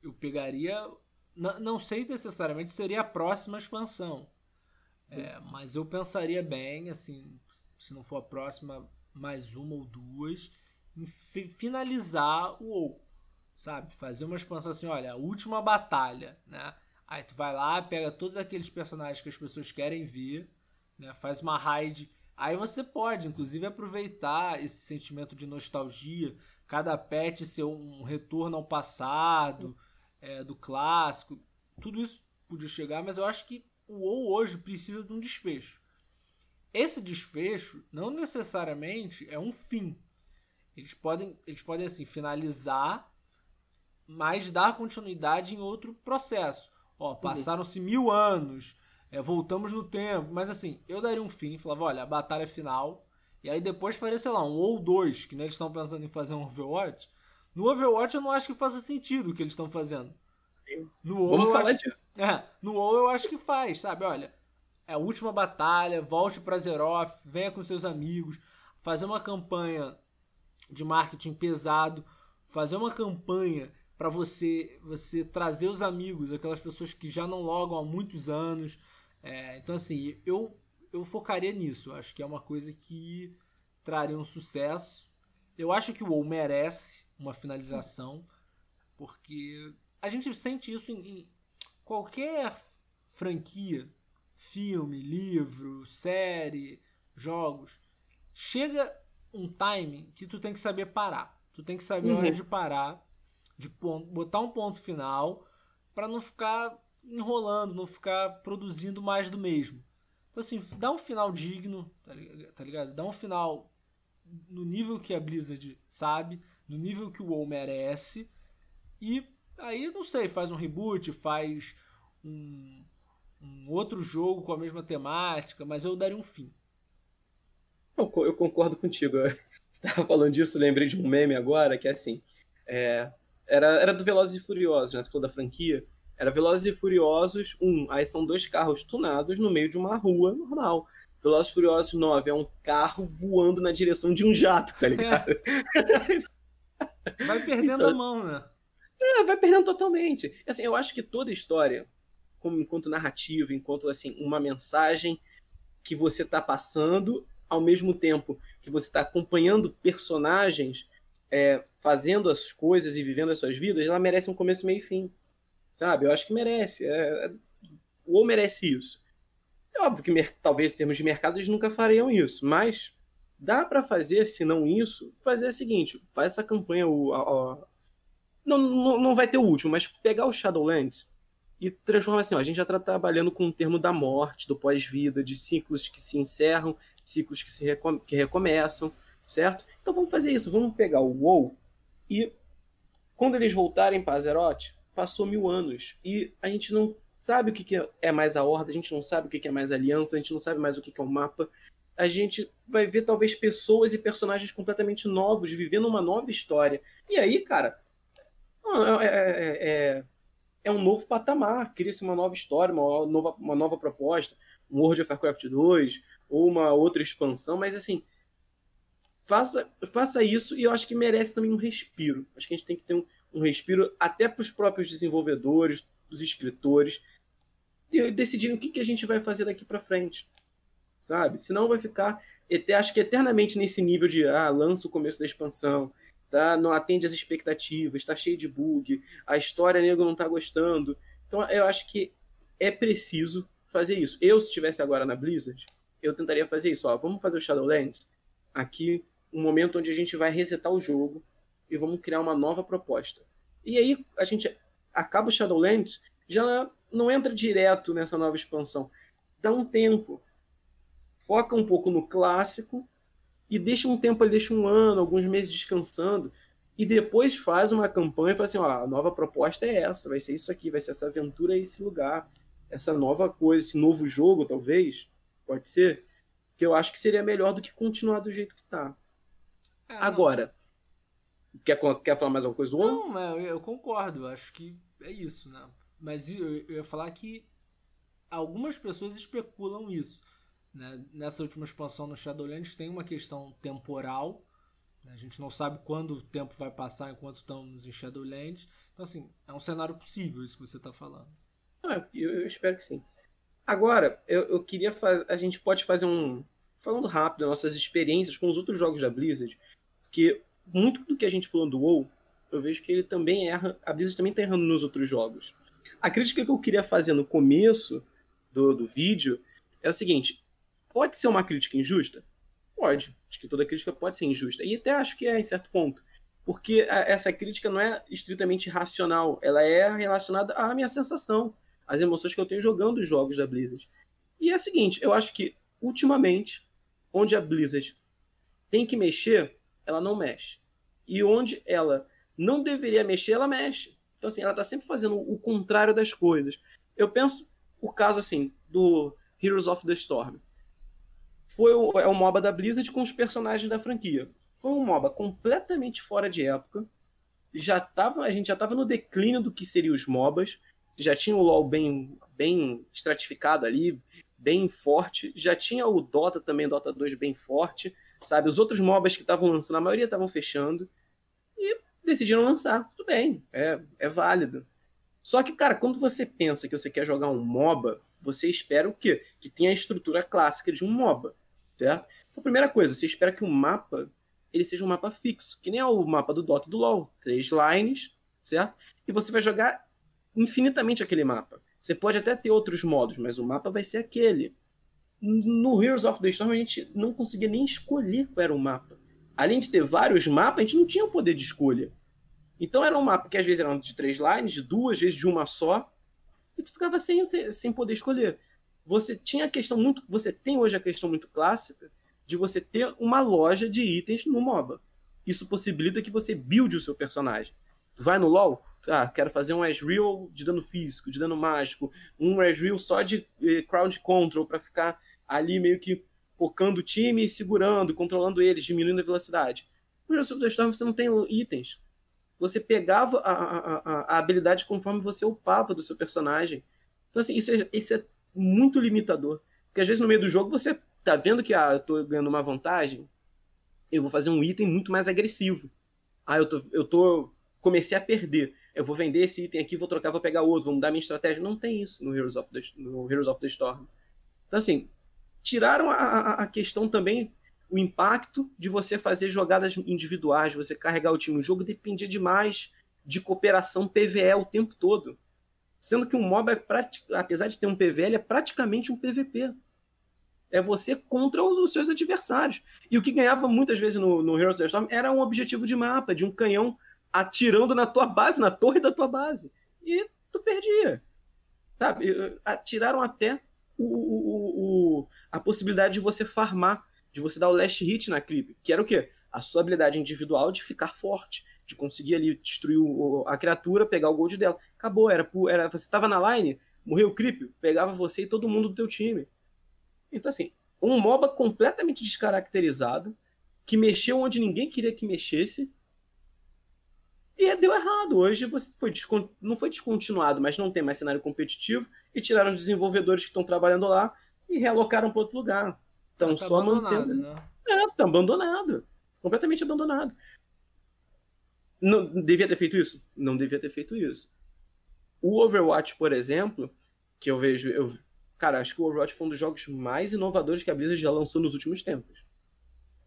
eu pegaria. Não sei necessariamente seria a próxima expansão. É, mas eu pensaria bem, assim, se não for a próxima, mais uma ou duas, em finalizar o WoW. Sabe? Fazer uma expansão assim, olha, a última batalha, né? Aí tu vai lá, pega todos aqueles personagens que as pessoas querem ver, né? Faz uma raid. Aí você pode, inclusive, aproveitar esse sentimento de nostalgia, cada pet ser um retorno ao passado, é, do clássico. Tudo isso podia chegar, mas eu acho que o WoW hoje precisa de um desfecho. Esse desfecho não necessariamente é um fim. Eles podem, eles podem assim finalizar, mas dar continuidade em outro processo. Ó, uhum. passaram-se mil anos, é, voltamos no tempo. Mas assim, eu daria um fim, falava, olha, a batalha final. E aí depois faria, sei lá, um ou dois, que nem eles estão pensando em fazer um Overwatch. No Overwatch eu não acho que faça sentido o que eles estão fazendo. No WoW, Vamos falar acho, disso. É, no WoW eu acho que faz, sabe? Olha, é a última batalha, volte pra Zeroth, venha com seus amigos, fazer uma campanha de marketing pesado, fazer uma campanha para você você trazer os amigos, aquelas pessoas que já não logam há muitos anos. É, então, assim, eu, eu focaria nisso. Eu acho que é uma coisa que traria um sucesso. Eu acho que o WoW merece uma finalização, porque a gente sente isso em, em qualquer franquia, filme, livro, série, jogos. Chega um time que tu tem que saber parar. Tu tem que saber uhum. a hora uhum. de parar de ponto, botar um ponto final para não ficar enrolando, não ficar produzindo mais do mesmo. Então, assim, dá um final digno, tá ligado? Tá dá um final no nível que a Blizzard sabe, no nível que o WoW merece. E aí, não sei, faz um reboot, faz um, um outro jogo com a mesma temática, mas eu daria um fim. Eu, eu concordo contigo. Você estava falando disso, lembrei de um meme agora, que é assim. É, era, era do Velozes e Furiosos, né? Tu falou da franquia. Era Velozes e Furiosos 1. Aí são dois carros tunados no meio de uma rua normal. Velozes e Furiosos 9 é um carro voando na direção de um jato, tá ligado? É. Vai perdendo então, a mão, né? É, vai perdendo totalmente. Assim, eu acho que toda história, como enquanto narrativa, enquanto assim, uma mensagem que você tá passando, ao mesmo tempo que você está acompanhando personagens é, fazendo as coisas e vivendo as suas vidas, ela merece um começo, meio e fim. Sabe? Eu acho que merece. É, é, ou merece isso. É óbvio que talvez em termos de mercado eles nunca fariam isso, mas dá para fazer, se não isso, fazer o seguinte: faz essa campanha. O, a, a, não, não, não vai ter o último, mas pegar o Shadowlands e transformar assim: ó, a gente já está trabalhando com o termo da morte, do pós-vida, de ciclos que se encerram, ciclos que se que recomeçam certo? Então vamos fazer isso, vamos pegar o WoW e quando eles voltarem para Azeroth, passou mil anos e a gente não sabe o que, é mais a Horda, a gente não sabe o que, é mais a Aliança, a gente não sabe mais o que, é o mapa. A gente vai ver talvez pessoas e personagens completamente novos vivendo uma nova história. E aí, cara, é, é, é, é um novo patamar, cria-se uma nova história, uma nova, uma nova proposta, um World of Warcraft 2 ou uma outra expansão, mas assim, faça, faça isso e eu acho que merece também um respiro. Acho que a gente tem que ter um, um respiro até para os próprios desenvolvedores, os escritores, e decidirem o que, que a gente vai fazer daqui para frente. Sabe? Senão vai ficar, acho que eternamente nesse nível de ah, lança o começo da expansão, tá? não atende às expectativas, está cheio de bug, a história nego não está gostando. Então eu acho que é preciso fazer isso. Eu, se estivesse agora na Blizzard, eu tentaria fazer isso. Ó, vamos fazer o Shadowlands aqui um momento onde a gente vai resetar o jogo e vamos criar uma nova proposta. E aí a gente acaba o Shadowlands, já não entra direto nessa nova expansão. Dá um tempo. Foca um pouco no clássico e deixa um tempo, deixa um ano, alguns meses descansando e depois faz uma campanha e fala assim, ó, a nova proposta é essa, vai ser isso aqui, vai ser essa aventura, esse lugar, essa nova coisa, esse novo jogo, talvez, pode ser, que eu acho que seria melhor do que continuar do jeito que tá. É, Agora, quer, quer falar mais alguma coisa do Não, Não, eu concordo. Acho que é isso, né? Mas eu, eu ia falar que algumas pessoas especulam isso. Né? Nessa última expansão no Shadowlands tem uma questão temporal. Né? A gente não sabe quando o tempo vai passar enquanto estamos em Shadowlands. Então, assim, é um cenário possível isso que você está falando. Ah, eu, eu, espero que sim. Agora, eu, eu queria fazer. A gente pode fazer um. Falando rápido, nossas experiências com os outros jogos da Blizzard. Porque muito do que a gente falou do WoW, eu vejo que ele também erra, a Blizzard também está errando nos outros jogos. A crítica que eu queria fazer no começo do, do vídeo é o seguinte: pode ser uma crítica injusta? Pode. Acho que toda crítica pode ser injusta. E até acho que é, em certo ponto. Porque a, essa crítica não é estritamente racional, ela é relacionada à minha sensação, às emoções que eu tenho jogando os jogos da Blizzard. E é o seguinte: eu acho que, ultimamente, onde a Blizzard tem que mexer, ela não mexe. E onde ela não deveria mexer, ela mexe. Então, assim, ela está sempre fazendo o contrário das coisas. Eu penso o caso, assim, do Heroes of the Storm. Foi o, é o MOBA da Blizzard com os personagens da franquia. Foi um MOBA completamente fora de época. Já tava, a gente já estava no declínio do que seriam os MOBAs. Já tinha o LoL bem, bem estratificado ali, bem forte. Já tinha o Dota também, Dota 2 bem forte sabe? Os outros MOBAs que estavam lançando, a maioria estavam fechando. E decidiram lançar. Tudo bem, é, é válido. Só que, cara, quando você pensa que você quer jogar um MOBA, você espera o quê? Que tenha a estrutura clássica de um MOBA, certo? Então, primeira coisa, você espera que o mapa ele seja um mapa fixo, que nem é o mapa do Dota do LoL. Três lines, certo? E você vai jogar infinitamente aquele mapa. Você pode até ter outros modos, mas o mapa vai ser aquele. No Heroes of the Storm a gente não conseguia nem escolher qual era o mapa. Além de ter vários mapas, a gente não tinha o poder de escolha. Então era um mapa que às vezes era de três lines, de duas, às vezes de uma só, e tu ficava sem, sem poder escolher. Você tinha a questão muito. Você tem hoje a questão muito clássica de você ter uma loja de itens no MOBA. Isso possibilita que você build o seu personagem. Tu vai no LoL, ah, quero fazer um Ezreal de dano físico, de dano mágico, um Ezreal só de eh, crowd control para ficar ali meio que focando o time e segurando, controlando eles, diminuindo a velocidade. No Heroes of the Storm você não tem itens. Você pegava a, a, a, habilidade conforme você upava do seu personagem. Então, assim, isso é, isso é muito limitador. Porque às vezes no meio do jogo você tá vendo que ah, eu tô ganhando uma vantagem, eu vou fazer um item muito mais agressivo. Ah, eu tô, eu tô comecei a perder. Eu vou vender esse item aqui, vou trocar, vou pegar outro, vou mudar minha estratégia. Não tem isso no Heroes of the, no Heroes of the Storm. Então, assim, tiraram a, a questão também, o impacto de você fazer jogadas individuais, você carregar o time. O jogo dependia demais de cooperação PVE o tempo todo. Sendo que um MOBA, é apesar de ter um PVL, é praticamente um PVP. É você contra os, seus adversários. E o que ganhava muitas vezes no, no Heroes of the Storm era um objetivo de mapa, de um canhão atirando na tua base, na torre da tua base. E tu perdia. Sabe? Tiraram até o, o, o, a possibilidade de você farmar, de você dar o last hit na creep, que era o quê? A sua habilidade individual de ficar forte, de conseguir ali destruir o, a criatura, pegar o gold dela. Acabou, era, era você estava na line, morreu o creep, pegava você e todo mundo do teu time. Então assim, um MOBA completamente descaracterizado, que mexeu onde ninguém queria que mexesse, e deu errado. Hoje você foi não foi descontinuado, mas não tem mais cenário competitivo e tiraram os desenvolvedores que estão trabalhando lá e realocaram para outro lugar. Então tá só mantendo. Né? É, tá abandonado. Completamente abandonado. Não, devia ter feito isso? Não devia ter feito isso. O Overwatch, por exemplo, que eu vejo. Eu, cara, acho que o Overwatch foi um dos jogos mais inovadores que a Blizzard já lançou nos últimos tempos.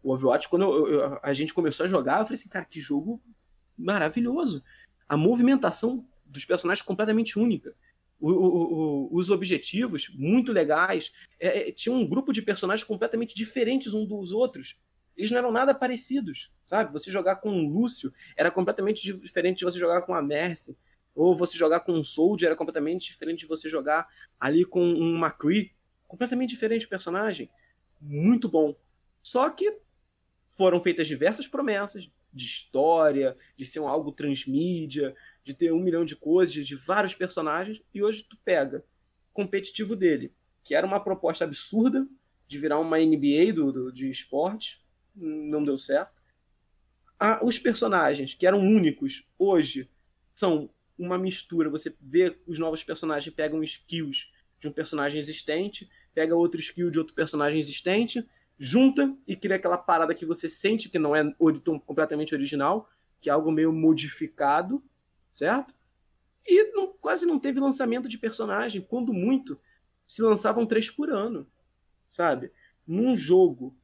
O Overwatch, quando eu, eu, a gente começou a jogar, eu falei assim, cara, que jogo maravilhoso. A movimentação dos personagens completamente única. O, o, o, os objetivos muito legais. É, é, tinha um grupo de personagens completamente diferentes uns dos outros. Eles não eram nada parecidos, sabe? Você jogar com o Lúcio era completamente diferente de você jogar com a Mercy. Ou você jogar com um Soldier era completamente diferente de você jogar ali com um McCree. Completamente diferente o personagem. Muito bom. Só que foram feitas diversas promessas de história, de ser um algo transmídia, de ter um milhão de coisas, de vários personagens, e hoje tu pega competitivo dele, que era uma proposta absurda de virar uma NBA do, do de esporte, não deu certo. Ah, os personagens, que eram únicos, hoje são uma mistura. Você vê os novos personagens pegam skills de um personagem existente, pega outro skill de outro personagem existente, junta e cria aquela parada que você sente que não é completamente original, que é algo meio modificado, certo? E não, quase não teve lançamento de personagem, quando muito, se lançavam três por ano, sabe? Num jogo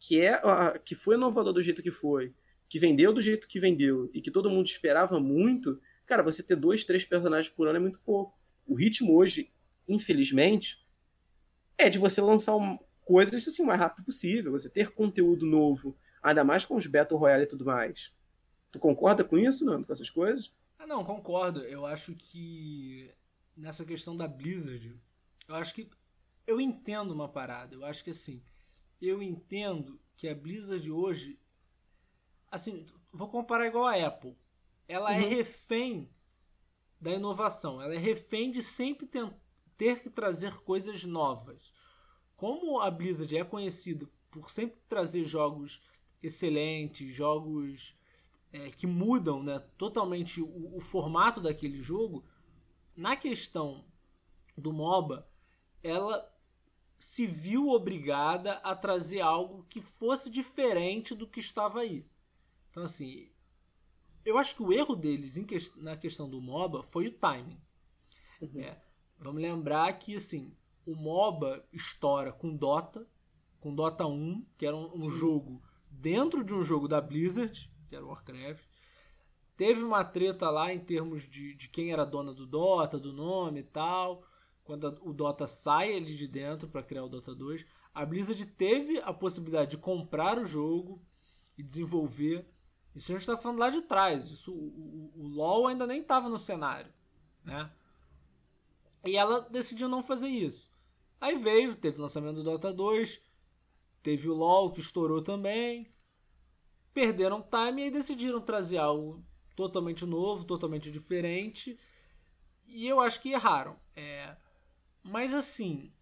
que é que foi inovador do jeito que foi, que vendeu do jeito que vendeu e que todo mundo esperava muito, cara, você ter dois, três personagens por ano é muito pouco. O ritmo hoje, infelizmente, é de você lançar um, coisas assim o mais rápido possível, você ter conteúdo novo, ainda mais com os Battle Royale e tudo mais. Tu concorda com isso, Nando, com essas coisas? Ah, não, concordo. Eu acho que nessa questão da Blizzard, eu acho que eu entendo uma parada. Eu acho que assim, eu entendo que a Blizzard hoje, assim, vou comparar igual a Apple. Ela é uhum. é refém da inovação. Ela é refém de sempre ter, ter que trazer coisas novas como a Blizzard é conhecida por sempre trazer jogos excelentes, jogos é, que mudam né, totalmente o, o, formato daquele jogo, na questão do MOBA, ela se viu obrigada a trazer algo que fosse diferente do que estava aí. Então, assim, eu acho que o erro deles que, na questão do MOBA foi o timing. Uhum. É, vamos lembrar que assim, o MOBA estoura com Dota, com Dota 1, que era um, um jogo dentro de um jogo da Blizzard, que era Warcraft. Teve uma treta lá em termos de, de quem era dona do Dota, do nome e tal. Quando a, o Dota sai ali de dentro para criar o Dota 2. A Blizzard teve a possibilidade de comprar o jogo e desenvolver. Isso a gente está falando lá de trás. Isso, o, o, o LoL ainda nem estava no cenário. Né? E ela decidiu não fazer isso. Aí veio, teve o lançamento do Dota 2, teve o LoL que estourou também. Perderam time e decidiram trazer algo totalmente novo, totalmente diferente. E eu acho que erraram. É... Mas assim.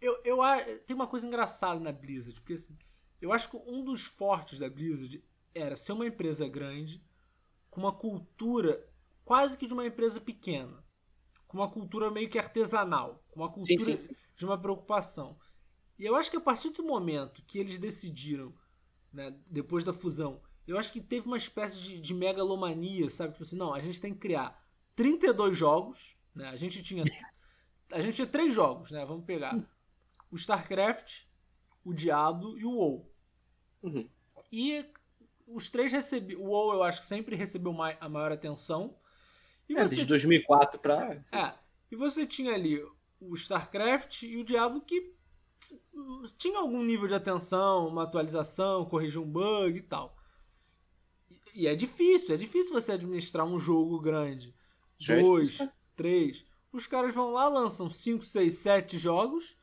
Eu, eu, tem uma coisa engraçada na Blizzard. Porque assim, eu acho que um dos fortes da Blizzard era ser uma empresa grande, com uma cultura quase que de uma empresa pequena com uma cultura meio que artesanal, com uma cultura sim, sim, sim. de uma preocupação. E eu acho que a partir do momento que eles decidiram, né, depois da fusão, eu acho que teve uma espécie de, de megalomania, sabe? Tipo assim, não, a gente tem que criar 32 jogos, né? A gente tinha a gente tinha três jogos, né? Vamos pegar o StarCraft, o Diablo e o WoW. Uhum. E os três recebiam. O WoW eu acho que sempre recebeu a maior atenção. E é, você... desde 2004 pra. É. E você tinha ali o StarCraft e o Diablo que tinha algum nível de atenção, uma atualização, corrigir um bug e tal. E é difícil, é difícil você administrar um jogo grande. É Dois, três. Os caras vão lá, lançam 5, 6, 7 jogos.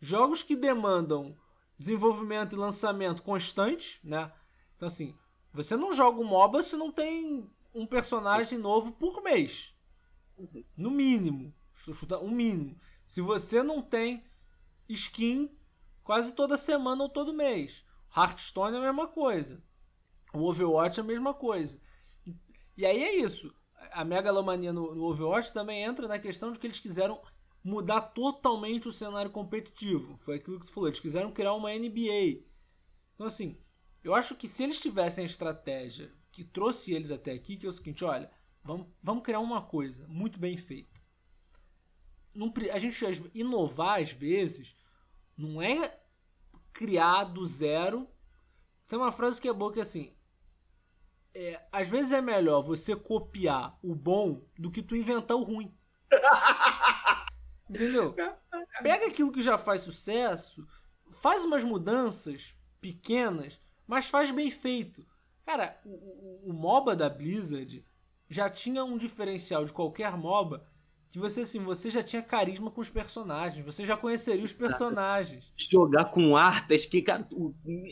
Jogos que demandam desenvolvimento e lançamento constante, né? Então assim, você não joga um MOBA se não tem um personagem Sim. novo por mês. No mínimo. Chuta um mínimo. Se você não tem skin quase toda semana ou todo mês. Hearthstone é a mesma coisa. O Overwatch é a mesma coisa. E aí é isso. A megalomania no, no Overwatch também entra na questão de que eles quiseram mudar totalmente o cenário competitivo. Foi aquilo que tu falou. Eles quiseram criar uma NBA. Então, assim, eu acho que se eles tivessem a estratégia que trouxe eles até aqui, que é o seguinte, olha, vamos, vamos criar uma coisa muito bem feita. Não, a gente inovar às vezes não é criar do zero. Tem uma frase que é boa que é assim, é, às vezes é melhor você copiar o bom do que tu inventar o ruim. Entendeu? Pega aquilo que já faz sucesso, faz umas mudanças pequenas, mas faz bem feito. Cara, o, o, o MOBA da Blizzard já tinha um diferencial de qualquer MOBA que você assim, você já tinha carisma com os personagens, você já conheceria os personagens. Jogar com artes, que cara,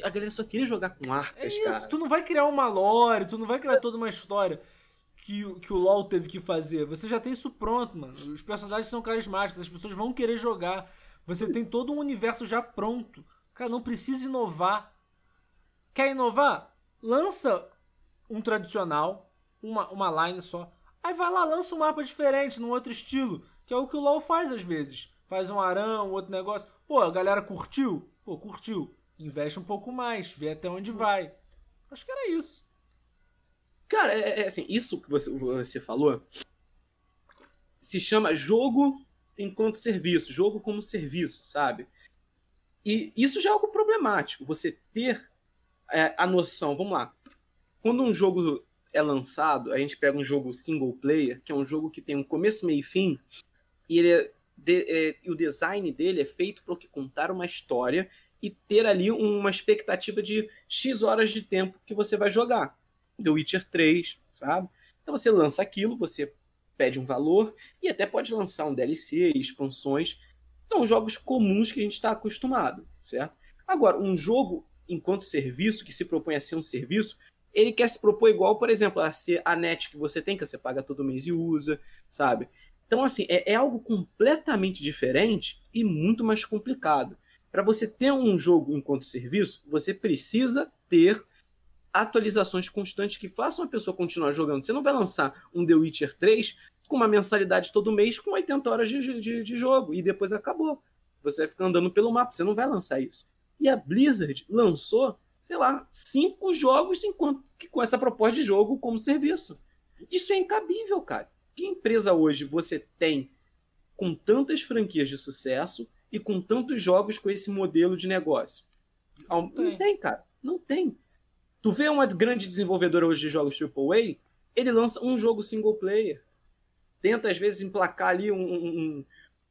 a galera só queria jogar com artes, é isso, cara. Tu não vai criar uma lore, tu não vai criar toda uma história que, que o LoL teve que fazer. Você já tem isso pronto, mano. Os personagens são carismáticos, as pessoas vão querer jogar. Você tem todo um universo já pronto. Cara, não precisa inovar. Quer inovar? lança um tradicional, uma, uma line só. Aí vai lá, lança um mapa diferente, num outro estilo. Que é o que o LoL faz às vezes. Faz um arão, outro negócio. Pô, a galera curtiu? Pô, curtiu. Investe um pouco mais, vê até onde vai. Acho que era isso. Cara, é, é assim, isso que você, você falou se chama jogo enquanto serviço, jogo como serviço, sabe? E isso já é algo problemático. Você ter é, a noção, vamos lá. Quando um jogo é lançado, a gente pega um jogo single player, que é um jogo que tem um começo, meio e fim, e ele é de, é, o design dele é feito para contar uma história e ter ali uma expectativa de X horas de tempo que você vai jogar. The Witcher 3, sabe? Então você lança aquilo, você pede um valor e até pode lançar um DLC, expansões. São jogos comuns que a gente está acostumado, certo? Agora, um jogo enquanto serviço, que se propõe a ser um serviço, ele quer se propor igual, por exemplo, a ser a net que você tem, que você paga todo mês e usa, sabe? Então, assim, é, é algo completamente diferente e muito mais complicado. Para você ter um jogo enquanto serviço, você precisa ter atualizações constantes que façam a pessoa continuar jogando. Você não vai lançar um The Witcher 3 com uma mensalidade todo mês com 80 horas de, de, de jogo e depois acabou. Você vai ficar andando pelo mapa, você não vai lançar isso. E a Blizzard lançou sei lá, cinco jogos enquanto, com essa proposta de jogo como serviço. Isso é incabível, cara. Que empresa hoje você tem com tantas franquias de sucesso e com tantos jogos com esse modelo de negócio? Não tem, não tem cara. Não tem. Tu vê uma grande desenvolvedora hoje de jogos AAA, ele lança um jogo single player. Tenta, às vezes, emplacar ali um, um,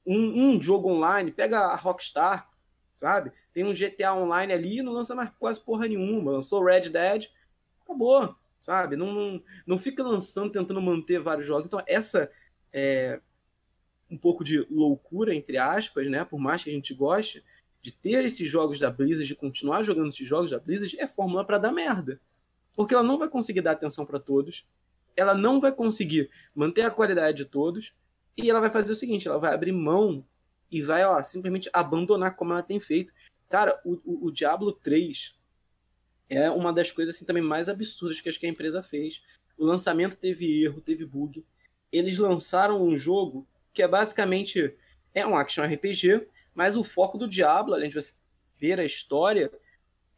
um, um jogo online. Pega a Rockstar, sabe? Tem um GTA Online ali não lança mais quase porra nenhuma. Lançou Red Dead, acabou, sabe? Não, não, não fica lançando, tentando manter vários jogos. Então, essa é um pouco de loucura, entre aspas, né? Por mais que a gente goste, de ter esses jogos da Blizzard, de continuar jogando esses jogos da Blizzard, é fórmula para dar merda. Porque ela não vai conseguir dar atenção para todos, ela não vai conseguir manter a qualidade de todos, e ela vai fazer o seguinte: ela vai abrir mão e vai ó, simplesmente abandonar como ela tem feito. Cara, o, o, o Diablo 3 é uma das coisas assim, também mais absurdas que acho que a empresa fez. O lançamento teve erro, teve bug. Eles lançaram um jogo que é basicamente é um action RPG, mas o foco do Diablo, além de você ver a história,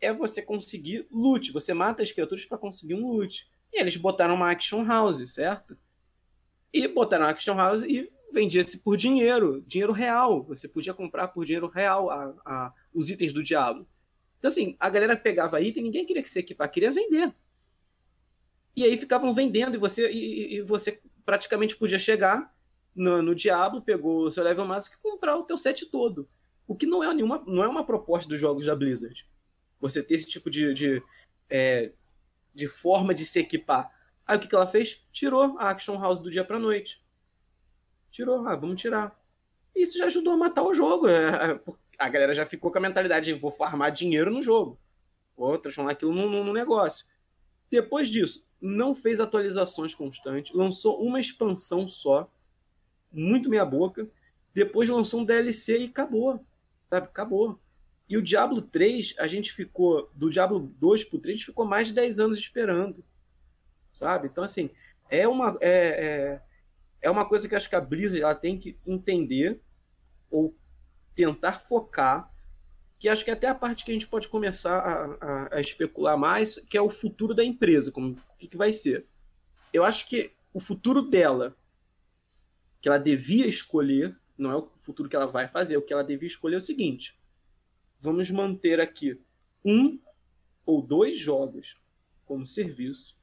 é você conseguir loot. Você mata as criaturas para conseguir um loot. E eles botaram uma action house, certo? E botaram uma action house e vendia-se por dinheiro, dinheiro real. Você podia comprar por dinheiro real a, a, os itens do Diablo. Então, assim, a galera pegava item, ninguém queria que se equipar, queria vender. E aí ficavam vendendo e você, e, e você praticamente podia chegar no, no Diablo, pegou o seu level máximo e comprar o teu set todo. O que não é nenhuma, não é uma proposta dos jogos da Blizzard. Você ter esse tipo de, de, é, de forma de se equipar. Aí o que, que ela fez? Tirou a Action House do dia pra noite. Tirou, ah, vamos tirar. Isso já ajudou a matar o jogo. É, é, a galera já ficou com a mentalidade de vou farmar dinheiro no jogo. Vou transformar aquilo num, num negócio. Depois disso, não fez atualizações constantes, lançou uma expansão só, muito meia boca. Depois lançou um DLC e acabou. Sabe? Acabou. E o Diablo 3, a gente ficou, do Diablo 2 pro 3, a gente ficou mais de 10 anos esperando. Sabe? Então, assim, é uma, é, é, é uma coisa que acho que a Blizzard ela tem que entender ou tentar focar, que acho que é até a parte que a gente pode começar a, a, a especular mais, que é o futuro da empresa, como o que, que vai ser. Eu acho que o futuro dela, que ela devia escolher, não é o futuro que ela vai fazer, o que ela devia escolher é o seguinte: vamos manter aqui um ou dois jogos como serviço